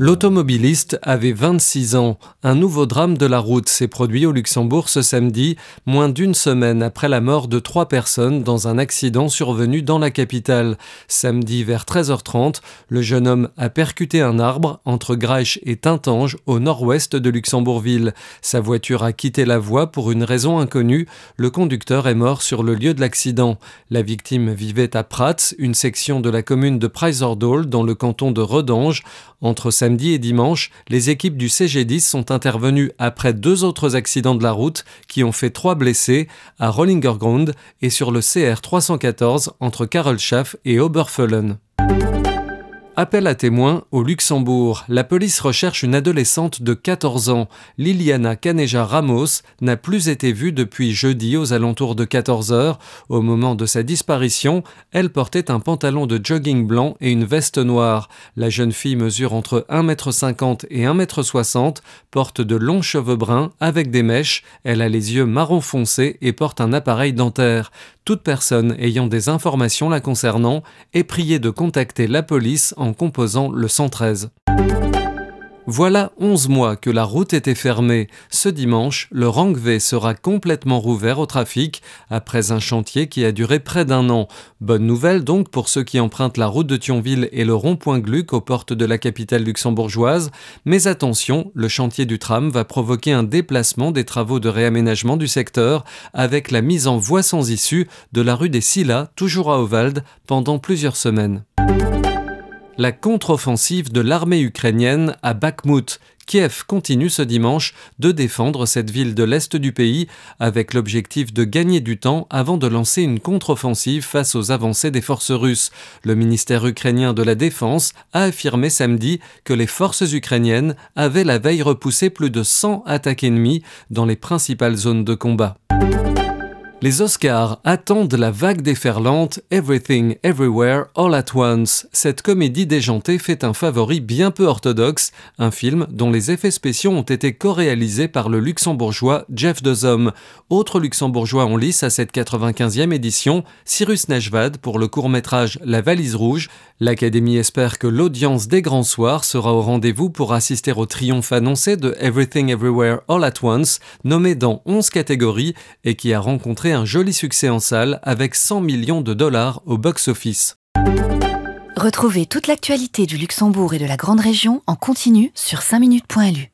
L'automobiliste avait 26 ans. Un nouveau drame de la route s'est produit au Luxembourg ce samedi, moins d'une semaine après la mort de trois personnes dans un accident survenu dans la capitale. Samedi vers 13h30, le jeune homme a percuté un arbre entre Graich et Tintange au nord-ouest de Luxembourgville. Sa voiture a quitté la voie pour une raison inconnue. Le conducteur est mort sur le lieu de l'accident. La victime vivait à Prats, une section de la commune de Preiserdoll dans le canton de Redange. Entre samedi et dimanche, les équipes du CG10 sont intervenues après deux autres accidents de la route qui ont fait trois blessés à Rollingergrund et sur le CR 314 entre Karelschaft et Oberföllen. Appel à témoins au Luxembourg. La police recherche une adolescente de 14 ans. Liliana Caneja Ramos n'a plus été vue depuis jeudi aux alentours de 14 heures. Au moment de sa disparition, elle portait un pantalon de jogging blanc et une veste noire. La jeune fille mesure entre 1m50 et 1m60, porte de longs cheveux bruns avec des mèches. Elle a les yeux marron foncé et porte un appareil dentaire. Toute personne ayant des informations la concernant est priée de contacter la police composant le 113. Voilà 11 mois que la route était fermée. Ce dimanche, le Rangvé sera complètement rouvert au trafic après un chantier qui a duré près d'un an. Bonne nouvelle donc pour ceux qui empruntent la route de Thionville et le rond-point Gluck aux portes de la capitale luxembourgeoise. Mais attention, le chantier du tram va provoquer un déplacement des travaux de réaménagement du secteur avec la mise en voie sans issue de la rue des Silla, toujours à Ovald, pendant plusieurs semaines la contre-offensive de l'armée ukrainienne à Bakhmut. Kiev continue ce dimanche de défendre cette ville de l'Est du pays avec l'objectif de gagner du temps avant de lancer une contre-offensive face aux avancées des forces russes. Le ministère ukrainien de la Défense a affirmé samedi que les forces ukrainiennes avaient la veille repoussé plus de 100 attaques ennemies dans les principales zones de combat. Les Oscars attendent la vague déferlante Everything Everywhere All at Once. Cette comédie déjantée fait un favori bien peu orthodoxe, un film dont les effets spéciaux ont été co-réalisés par le luxembourgeois Jeff Dezom. Autre luxembourgeois en lice à cette 95e édition, Cyrus Nashvad pour le court-métrage La valise rouge. L'Académie espère que l'audience des grands soirs sera au rendez-vous pour assister au triomphe annoncé de Everything Everywhere All at Once, nommé dans 11 catégories et qui a un joli succès en salle avec 100 millions de dollars au box-office. Retrouvez toute l'actualité du Luxembourg et de la Grande Région en continu sur 5minutes.lu.